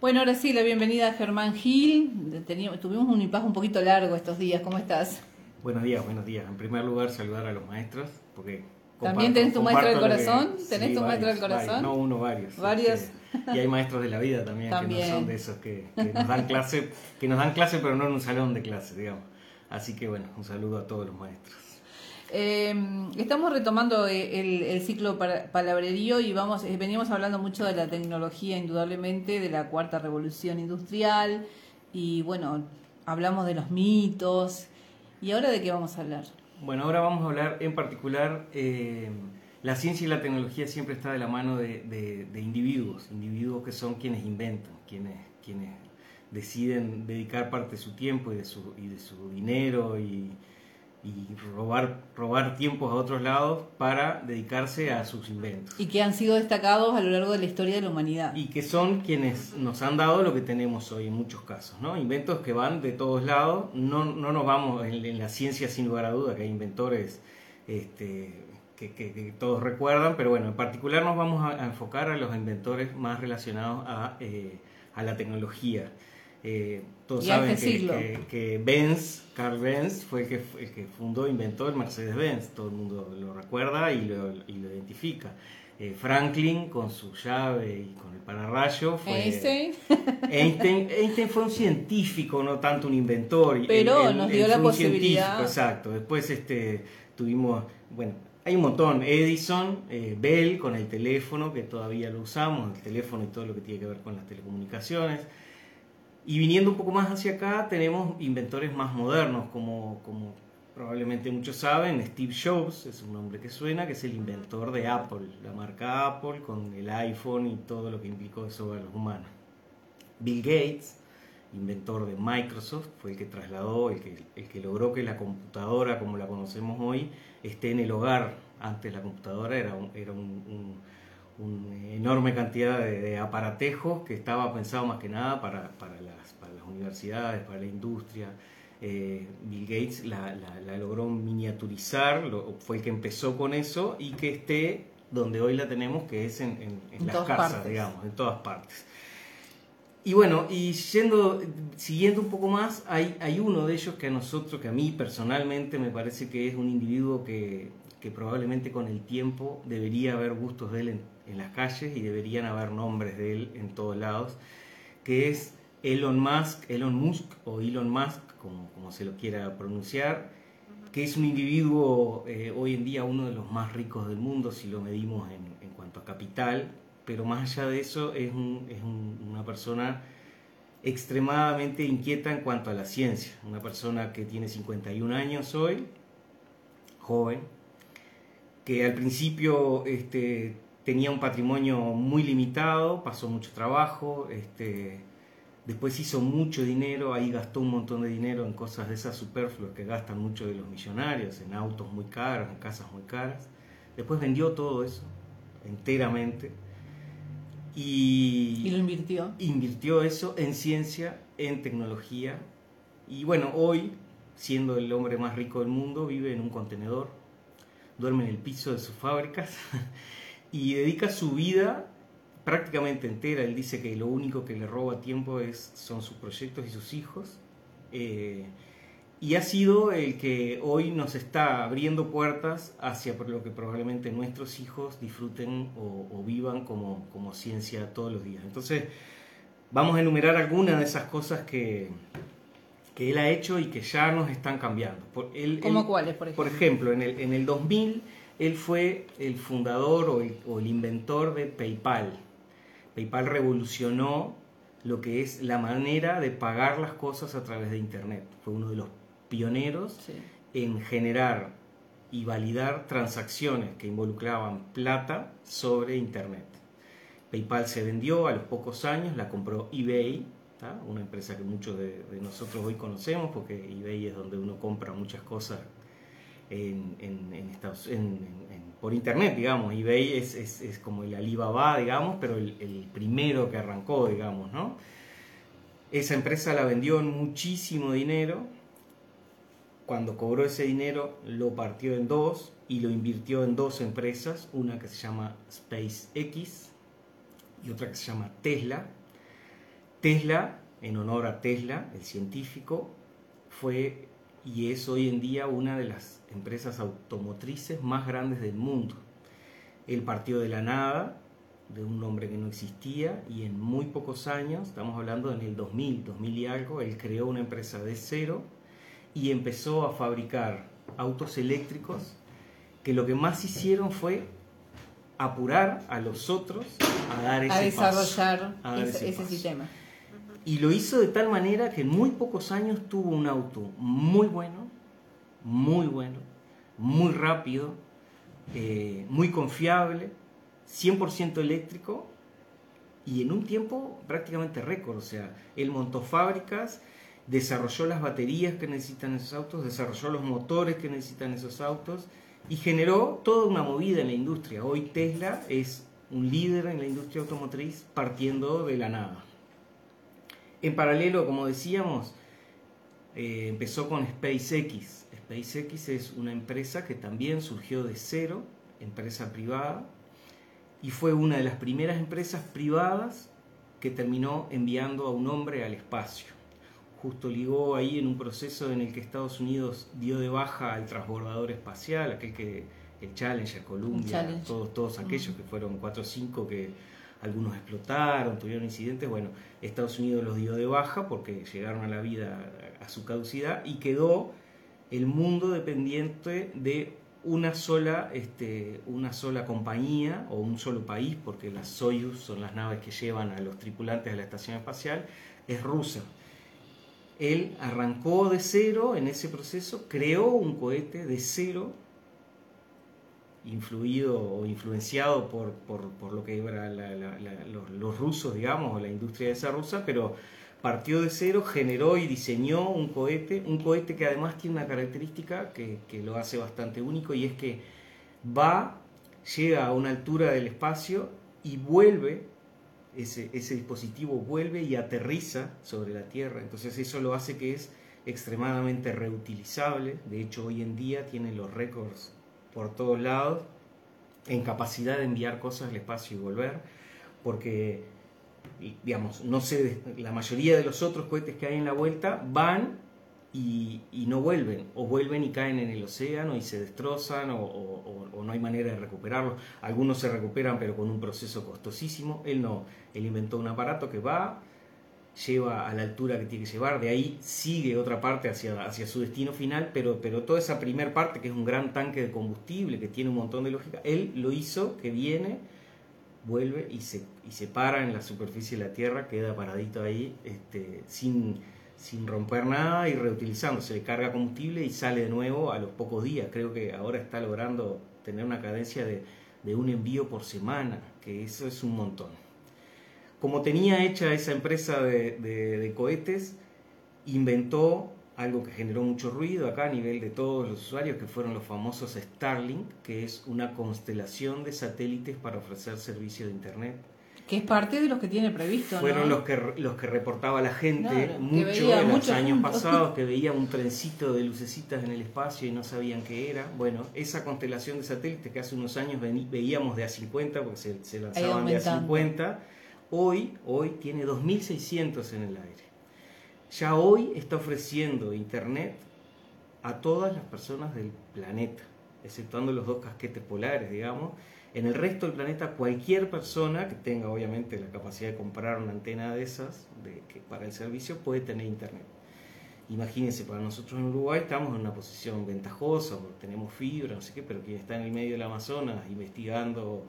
Bueno, ahora sí, la bienvenida a Germán Gil. Teníamos, tuvimos un impasse un poquito largo estos días. ¿Cómo estás? Buenos días, buenos días. En primer lugar, saludar a los maestros, porque... ¿También tenés tu maestro del corazón? ¿Tenés tu maestro del corazón? no, uno, varios. ¿Varios? Este, y hay maestros de la vida también, que no son de esos que, nos dan clase, que nos dan clase pero no en un salón de clase, digamos. Así que bueno, un saludo a todos los maestros. Eh, estamos retomando eh, el, ciclo palabrerío y vamos, eh, veníamos hablando mucho de la tecnología, indudablemente, de la cuarta revolución industrial y bueno, hablamos de los mitos. ¿Y ahora de qué vamos a hablar? Bueno, ahora vamos a hablar en particular, la ciencia y la tecnología siempre está de la mano de, individuos, individuos que son quienes inventan, quienes, quienes deciden dedicar parte de su tiempo y de su, y de su dinero y y robar, robar tiempos a otros lados para dedicarse a sus inventos. Y que han sido destacados a lo largo de la historia de la humanidad. Y que son quienes nos han dado lo que tenemos hoy en muchos casos, ¿no? Inventos que van de todos lados, no, no nos vamos en, la ciencia sin lugar a duda, que hay inventores este, que, todos recuerdan, pero bueno, en particular nos vamos a, enfocar a los inventores más relacionados a, eh, a la tecnología. Eh, todos saben que, que, Benz, Carl Benz, fue el que, el que fundó, inventó el Mercedes-Benz. Todo el mundo lo recuerda y lo, y lo identifica. Eh, Franklin con su llave y con el pararrayo fue Einstein. Einstein. fue un científico, no tanto un inventor. Pero nos dio la posibilidad. exacto. Después este, tuvimos, bueno, hay un montón. Edison, eh, Bell con el teléfono, que todavía lo usamos, el teléfono y todo lo que tiene que ver con las telecomunicaciones. Y viniendo un poco más hacia acá, tenemos inventores más modernos, como, como probablemente muchos saben, Steve Jobs es un nombre que suena, que es el inventor de Apple, la marca Apple, con el iPhone y todo lo que implicó eso a los humanos. Bill Gates, inventor de Microsoft, fue el que trasladó, el que, el que logró que la computadora como la conocemos hoy esté en el hogar. Antes la computadora era era un una enorme cantidad de, aparatejos que estaba pensado más que nada para, para, las, para las, universidades, para la industria. Eh, Bill Gates la, la, logró miniaturizar, fue el que empezó con eso y que esté donde hoy la tenemos, que es en, en, las casas, digamos, en todas partes. Y bueno, y yendo, siguiendo un poco más, hay, hay uno de ellos que a nosotros, que a mí personalmente me parece que es un individuo que, que probablemente con el tiempo debería haber gustos de él en en las calles y deberían haber nombres de él en todos lados, que es Elon Musk, Elon Musk o Elon Musk, como, como se lo quiera pronunciar, que es un individuo eh, hoy en día uno de los más ricos del mundo si lo medimos en, en cuanto a capital, pero más allá de eso es, un, es una persona extremadamente inquieta en cuanto a la ciencia, una persona que tiene 51 años hoy, joven, que al principio este, tenía un patrimonio muy limitado, pasó mucho trabajo, este, después hizo mucho dinero, ahí gastó un montón de dinero en cosas de esas superfluas que gastan mucho de los millonarios, en autos muy caros, en casas muy caras. Después vendió todo eso enteramente y, ¿Y lo invirtió. Invirtió eso en ciencia, en tecnología y bueno, hoy, siendo el hombre más rico del mundo, vive en un contenedor, duerme en el piso de sus fábricas y dedica su vida prácticamente entera. Él dice que lo único que le roba tiempo es, son sus proyectos y sus hijos. Eh, y ha sido el que hoy nos está abriendo puertas hacia lo que probablemente nuestros hijos disfruten o, vivan como, como, ciencia todos los días. Entonces, vamos a enumerar algunas de esas cosas que, que él ha hecho y que ya nos están cambiando. Por, ¿Cómo cuáles, por ejemplo? Por ejemplo, en el, en el 2000 él fue el fundador o el, inventor de PayPal. PayPal revolucionó lo que es la manera de pagar las cosas a través de Internet. Fue uno de los pioneros en generar y validar transacciones que involucraban plata sobre Internet. PayPal se vendió a los pocos años, la compró eBay, una empresa que muchos de, nosotros hoy conocemos porque eBay es donde uno compra muchas cosas en, Estados, por internet, digamos. eBay es, es, es, como el Alibaba, digamos, pero el, el, primero que arrancó, digamos, ¿no? Esa empresa la vendió en muchísimo dinero. Cuando cobró ese dinero, lo partió en dos y lo invirtió en dos empresas, una que se llama SpaceX y otra que se llama Tesla. Tesla, en honor a Tesla, el científico, fue y es hoy en día una de las empresas automotrices más grandes del mundo. Él partió de la nada, de un nombre que no existía, y en muy pocos años, estamos hablando en el 2000, 2000 y algo, él creó una empresa de cero y empezó a fabricar autos eléctricos que lo que más hicieron fue apurar a los otros a dar ese a desarrollar paso, a dar ese, sistema. Y lo hizo de tal manera que en muy pocos años tuvo un auto muy bueno, muy bueno, muy rápido, eh, muy confiable, 100% eléctrico y en un tiempo prácticamente récord. O sea, él montó fábricas, desarrolló las baterías que necesitan esos autos, desarrolló los motores que necesitan esos autos y generó toda una movida en la industria. Hoy Tesla es un líder en la industria automotriz partiendo de la nada. En paralelo, como decíamos, eh, empezó con SpaceX. SpaceX es una empresa que también surgió de cero, empresa privada, y fue una de las primeras empresas privadas que terminó enviando a un hombre al espacio. Justo ligó ahí en un proceso en el que Estados Unidos dio de baja al transbordador espacial, aquel que el Challenger, Columbia, Challenger. todos, todos aquellos que fueron 4 o 5 que algunos explotaron, tuvieron incidentes, bueno, Estados Unidos los dio de baja porque llegaron a la vida a su caducidad y quedó el mundo dependiente de una sola, este, una sola compañía o un solo país, porque las Soyuz son las naves que llevan a los tripulantes a la estación espacial, es rusa. Él arrancó de cero en ese proceso, creó un cohete de cero, influido o influenciado por, por, por lo que eran los rusos, digamos, o la industria de esa rusa, pero partió de cero, generó y diseñó un cohete, un cohete que además tiene una característica que, que lo hace bastante único y es que va, llega a una altura del espacio y vuelve, ese, ese dispositivo vuelve y aterriza sobre la Tierra. Entonces eso lo hace que es extremadamente reutilizable. De hecho, hoy en día tiene los récords por todos lados en capacidad de enviar cosas al espacio y volver, porque digamos, no sé, la mayoría de los otros cohetes que hay en la vuelta van y, no vuelven, o vuelven y caen en el océano y se destrozan, o no hay manera de recuperarlos. Algunos se recuperan, pero con un proceso costosísimo. Él no, él inventó un aparato que va, lleva a la altura que tiene que llevar, de ahí sigue otra parte hacia, hacia su destino final, pero, pero toda esa primera parte, que es un gran tanque de combustible, que tiene un montón de lógica, él lo hizo, que viene, vuelve y se, y se para en la superficie de la Tierra, queda paradito ahí, este, sin, sin romper nada y reutilizando. Se le carga combustible y sale de nuevo a los pocos días. Creo que ahora está logrando tener una cadencia de, de un envío por semana, que eso es un montón. Como tenía hecha esa empresa de, de- de cohetes, inventó algo que generó mucho ruido acá a nivel de todos los usuarios, que fueron los famosos Starlink, que es una constelación de satélites para ofrecer servicio de Internet. Que es parte de los que tiene previsto, Fueron ¿no? los que, los que reportaba la gente Claro, mucho en los años pasados, que veía un trencito de lucecitas en el espacio y no sabían qué era. Bueno, esa constelación de satélites que hace unos años veíamos de a 50, porque se, se lanzaban de a aumentando. 50, hoy, hoy tiene 2.600 en el aire. Ya hoy está ofreciendo Internet a todas las personas del planeta, exceptuando los dos casquetes polares, digamos. En el resto del planeta, cualquier persona que tenga obviamente la capacidad de comprar una antena de esas de, que para el servicio puede tener Internet. Imagínense, para nosotros en Uruguay estamos en una posición ventajosa, tenemos fibra, no sé qué, pero quien está en el medio del Amazonas investigando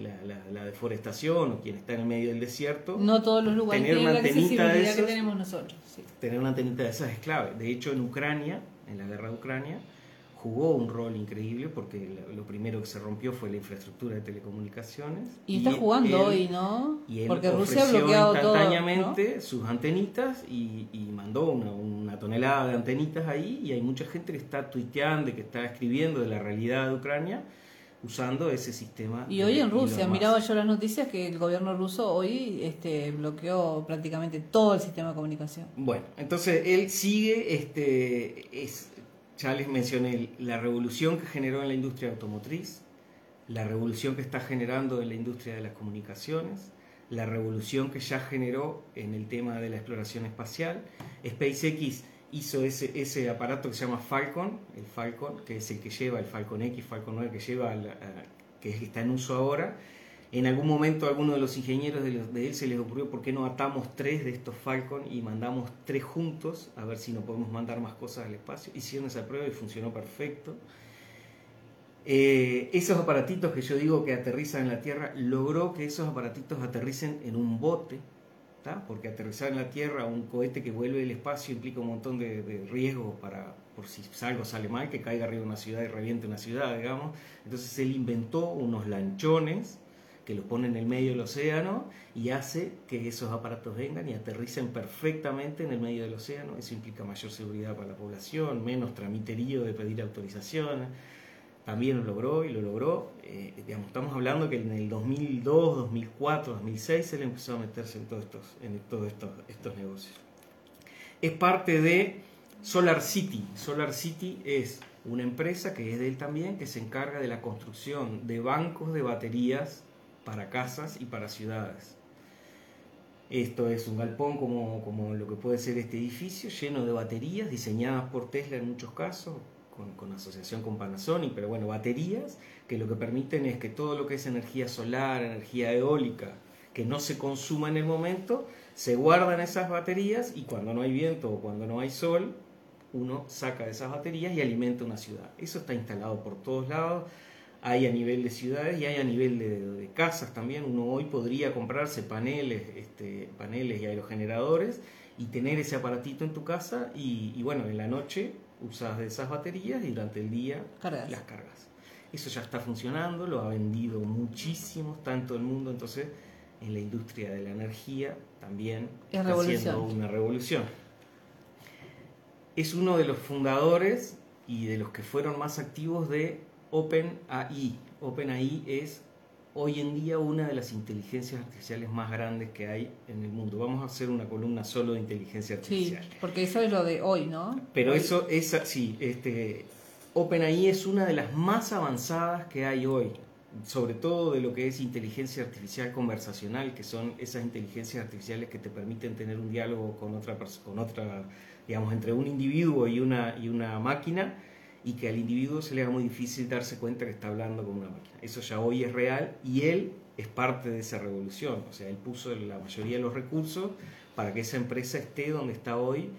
la, la- la deforestación o quien está en el medio del desierto, No todos los lugares Tener tienen una la antenita de accesibilidad que tenemos nosotros. sí. tener una antenita de esas es clave. De hecho, en Ucrania, en la guerra de Ucrania, jugó un rol increíble porque lo- primero que se rompió fue la infraestructura de telecomunicaciones. Y está él- jugando él- hoy, ¿no? Y él Porque Rusia ha bloqueado todo. ¿no? instantáneamente sus antenitas y, y mandó una, una tonelada de antenitas ahí y hay mucha gente que está tuiteando y que está escribiendo de la realidad de Ucrania usando ese sistema. Y hoy en Rusia, miraba yo las noticias que el gobierno ruso hoy este, bloqueó prácticamente todo el sistema de comunicación. Bueno, entonces él sigue, este, es, ya les mencioné la revolución que generó en la industria automotriz, la revolución que está generando en la industria de las comunicaciones, la revolución que ya generó en el tema de la exploración espacial. SpaceX hizo ese, aparato que se llama Falcon, el Falcon, que es el que lleva, el Falcon X, Falcon 9, que lleva, que está en uso ahora. En algún momento a alguno de los ingenieros de, de, él se les ocurrió por qué no atamos tres de estos Falcon y mandamos tres juntos a ver si no podemos mandar más cosas al espacio. Hicieron esa prueba y funcionó perfecto. Eh, esos aparatitos que yo digo que aterrizan en la Tierra, logró que esos aparatitos aterricen en un bote, porque aterrizar en la Tierra un cohete que vuelve del espacio implica un montón de, riesgos para, por si algo sale mal, que caiga arriba de una ciudad y reviente una ciudad, digamos. Entonces él inventó unos lanchones que los pone en el medio del océano y hace que esos aparatos vengan y aterricen perfectamente en el medio del océano. Eso implica mayor seguridad para la población, menos tramiterío de pedir autorizaciones también lo logró y lo logró. Eh, digamos, estamos hablando que en el 2002, 2004, 2006 él empezó a meterse en todos estos, en estos, estos negocios. Es parte de Solar City. Solar City es una empresa que es de él también, que se encarga de la construcción de bancos de baterías para casas y para ciudades. Esto es un galpón como, como lo que puede ser este edificio, lleno de baterías diseñadas por Tesla en muchos casos, con, asociación con Panasonic, pero bueno, baterías que lo que permiten es que todo lo que es energía solar, energía eólica, que no se consuma en el momento, se guardan esas baterías y cuando no hay viento o cuando no hay sol, uno saca de esas baterías y alimenta una ciudad. Eso está instalado por todos lados, hay a nivel de ciudades y hay a nivel de, casas también. Uno hoy podría comprarse paneles, este, paneles y aerogeneradores y tener ese aparatito en tu casa y, y bueno, en la noche usas de esas baterías y durante el día las cargas. Eso ya está funcionando, lo ha vendido muchísimo, tanto el mundo, entonces en la industria de la energía también está haciendo una revolución. Es uno de los fundadores y de los que fueron más activos de OpenAI. OpenAI es hoy en día una de las inteligencias artificiales más grandes que hay en el mundo. Vamos a hacer una columna solo de inteligencia artificial. Sí, porque eso es lo de hoy, ¿no? Pero eso es, sí, este, OpenAI es una de las más avanzadas que hay hoy, sobre todo de lo que es inteligencia artificial conversacional, que son esas inteligencias artificiales que te permiten tener un diálogo con otra persona, con otra, digamos, entre un individuo y una, y una máquina y que al individuo se le haga muy difícil darse cuenta que está hablando con una máquina. Eso ya hoy es real y él es parte de esa revolución. O sea, él puso la mayoría de los recursos para que esa empresa esté donde está hoy.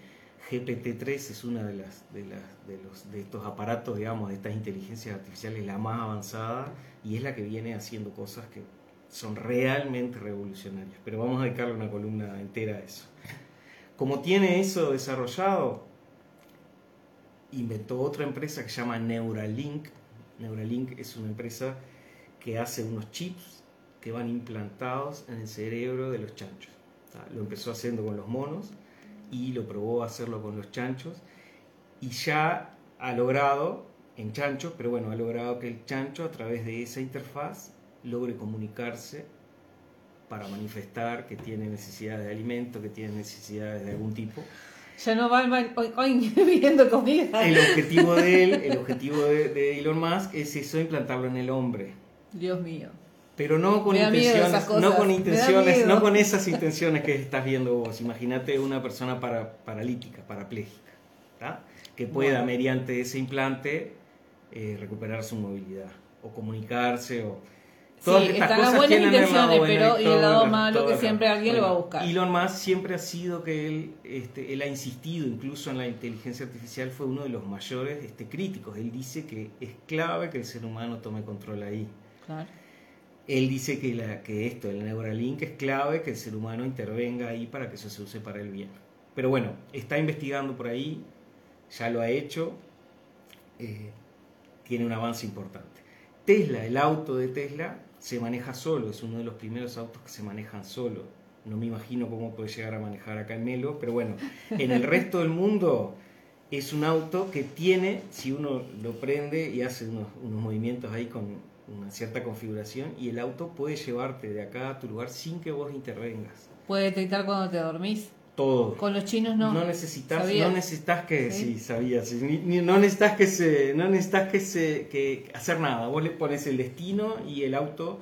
GPT-3 es una de, las, de, de, de estos aparatos, digamos, de estas inteligencias artificiales la más avanzada y es la que viene haciendo cosas que son realmente revolucionarias. Pero vamos a dedicarle una columna entera a eso. Como tiene eso desarrollado, inventó otra empresa que se llama Neuralink. Neuralink es una empresa que hace unos chips que van implantados en el cerebro de los chanchos. Lo empezó haciendo con los monos y lo probó a hacerlo con los chanchos y ya ha logrado en chanchos, pero bueno, ha logrado que el chancho a través de esa interfaz logre comunicarse para manifestar que tiene necesidades de alimento, que tiene necesidades de algún tipo ya no va hoy, viendo comida. El objetivo de él, el objetivo de, Elon Musk es eso, implantarlo en el hombre. Dios mío. Pero no con intenciones, no con intenciones, no con esas intenciones que estás viendo vos. Imagínate una persona para, paralítica, parapléjica, que pueda mediante ese implante eh, recuperar su movilidad o comunicarse o Todas sí, están las buenas intenciones, pero y el lado malo que siempre alguien lo va a buscar. Elon Musk siempre ha sido que él, este, él ha insistido, incluso en la inteligencia artificial, fue uno de los mayores este, críticos. Él dice que es clave que el ser humano tome control ahí. Claro. Él dice que, la, que esto, el Neuralink, es clave que el ser humano intervenga ahí para que eso se use para el bien. Pero bueno, está investigando por ahí, ya lo ha hecho, eh, tiene un avance importante. Tesla, el auto de Tesla, se maneja solo, es uno de los primeros autos que se manejan solo. No me imagino cómo puede llegar a manejar acá en Melo, pero bueno, en el resto del mundo es un auto que tiene, si uno lo prende y hace unos, movimientos ahí con una cierta configuración, y el auto puede llevarte de acá a tu lugar sin que vos intervengas. Puede detectar cuando te dormís. Todo. Con los chinos no. No necesitas, no necesitas que, sí, sabías, no necesitas que se, no necesitas que se, que hacer nada. Vos le pones el destino y el auto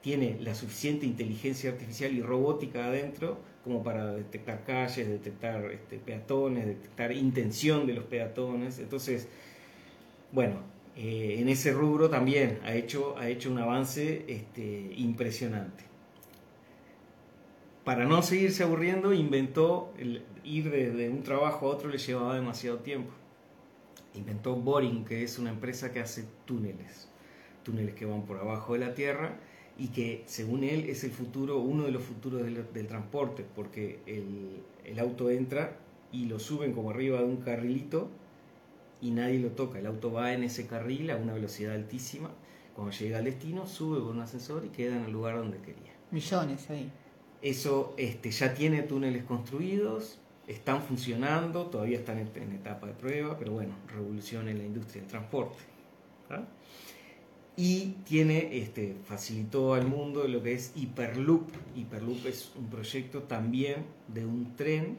tiene la suficiente inteligencia artificial y robótica adentro como para detectar calles, detectar este, peatones, detectar intención de los peatones. Entonces, bueno, eh, en ese rubro también ha hecho, ha hecho un avance este, impresionante. Para no seguirse aburriendo, inventó ir de, un trabajo a otro le llevaba demasiado tiempo. Inventó Boring, que es una empresa que hace túneles, túneles que van por abajo de la tierra y que según él es el futuro, uno de los futuros del, transporte, porque el, el, auto entra y lo suben como arriba de un carrilito y nadie lo toca. El auto va en ese carril a una velocidad altísima. Cuando llega al destino, sube con un ascensor y queda en el lugar donde quería. Millones ahí. Eso este, ya tiene túneles construidos, están funcionando, todavía están en, etapa de prueba, pero bueno, revolución en la industria del transporte. Y tiene, este, facilitó al mundo lo que es Hyperloop. Hyperloop es un proyecto también de un tren,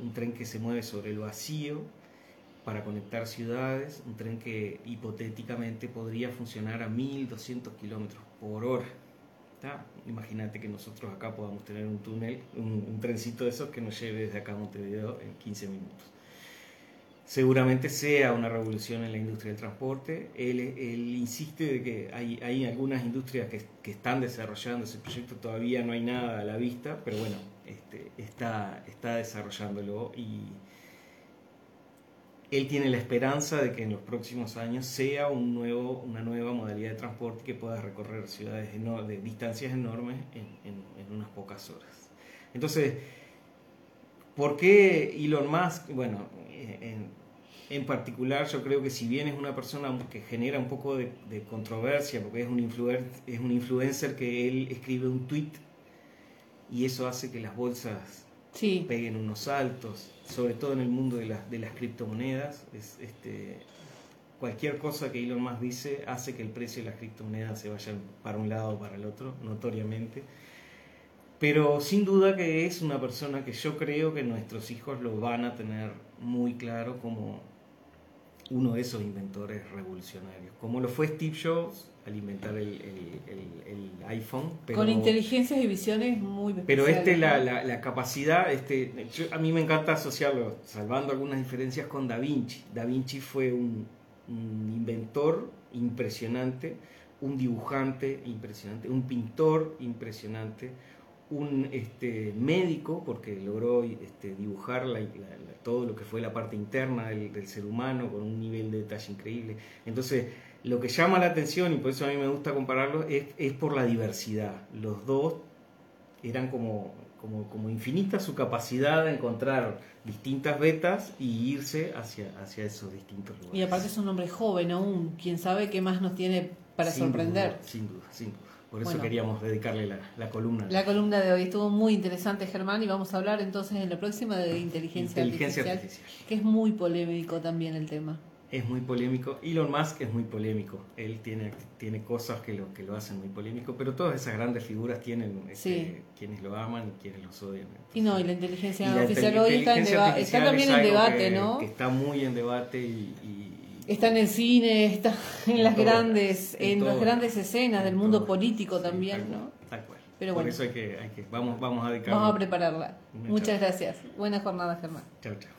un tren que se mueve sobre el vacío para conectar ciudades, un tren que hipotéticamente podría funcionar a 1200 kilómetros por hora. Imagínate que nosotros acá podamos tener un túnel, un, trencito de esos que nos lleve desde acá a Montevideo en 15 minutos. Seguramente sea una revolución en la industria del transporte. Él, insiste de que hay, hay algunas industrias que, que, están desarrollando ese proyecto, todavía no hay nada a la vista, pero bueno, este, está, está desarrollándolo y él tiene la esperanza de que en los próximos años sea un nuevo, una nueva modalidad de transporte que pueda recorrer ciudades de distancias enormes en, unas pocas horas. Entonces, ¿por qué Elon Musk? Bueno, en, particular yo creo que si bien es una persona que genera un poco de, controversia, porque es un, es un influencer que él escribe un tweet y eso hace que las bolsas peguen unos saltos, sobre todo en el mundo de, de las criptomonedas. Es, este, cualquier cosa que Elon Musk dice hace que el precio de las criptomonedas se vaya para un lado o para el otro, notoriamente. Pero sin duda que es una persona que yo creo que nuestros hijos lo van a tener muy claro como uno de esos inventores revolucionarios, como lo fue Steve Jobs al inventar el, iPhone. Con inteligencias y visiones muy Pero este, la, la, capacidad, este, a mí me encanta asociarlo, salvando algunas diferencias con Da Vinci. Da Vinci fue un, un inventor impresionante, un dibujante impresionante, un pintor impresionante, un este, médico, porque logró este, dibujar todo lo que fue la parte interna del, ser humano con un nivel de detalle increíble. Entonces, lo que llama la atención, y por eso a mí me gusta compararlo, es, es por la diversidad. Los dos eran como, como, como infinita su capacidad de encontrar distintas vetas y irse hacia, hacia esos distintos lugares. Y aparte es un hombre joven aún, quién sabe qué más nos tiene para sorprender. sin duda, sin duda. Por eso queríamos dedicarle la, columna. La columna de hoy estuvo muy interesante, Germán, y vamos a hablar entonces en la próxima de inteligencia, artificial, que es muy polémico también el tema. Es muy polémico. Elon Musk es muy polémico. Él tiene, tiene cosas que lo, que lo hacen muy polémico, pero todas esas grandes figuras tienen este, quienes lo aman y quienes los odian. y no, y la inteligencia artificial hoy está, está, también en debate, ¿no? Que está muy en debate y Está en el cine, está en las grandes, en, las grandes escenas del mundo político también, ¿no? Tal cual. Pero bueno. Por eso hay que, hay que vamos, vamos a dedicar. Vamos a prepararla. Muchas gracias. Buena jornada, Germán. Chao, chao.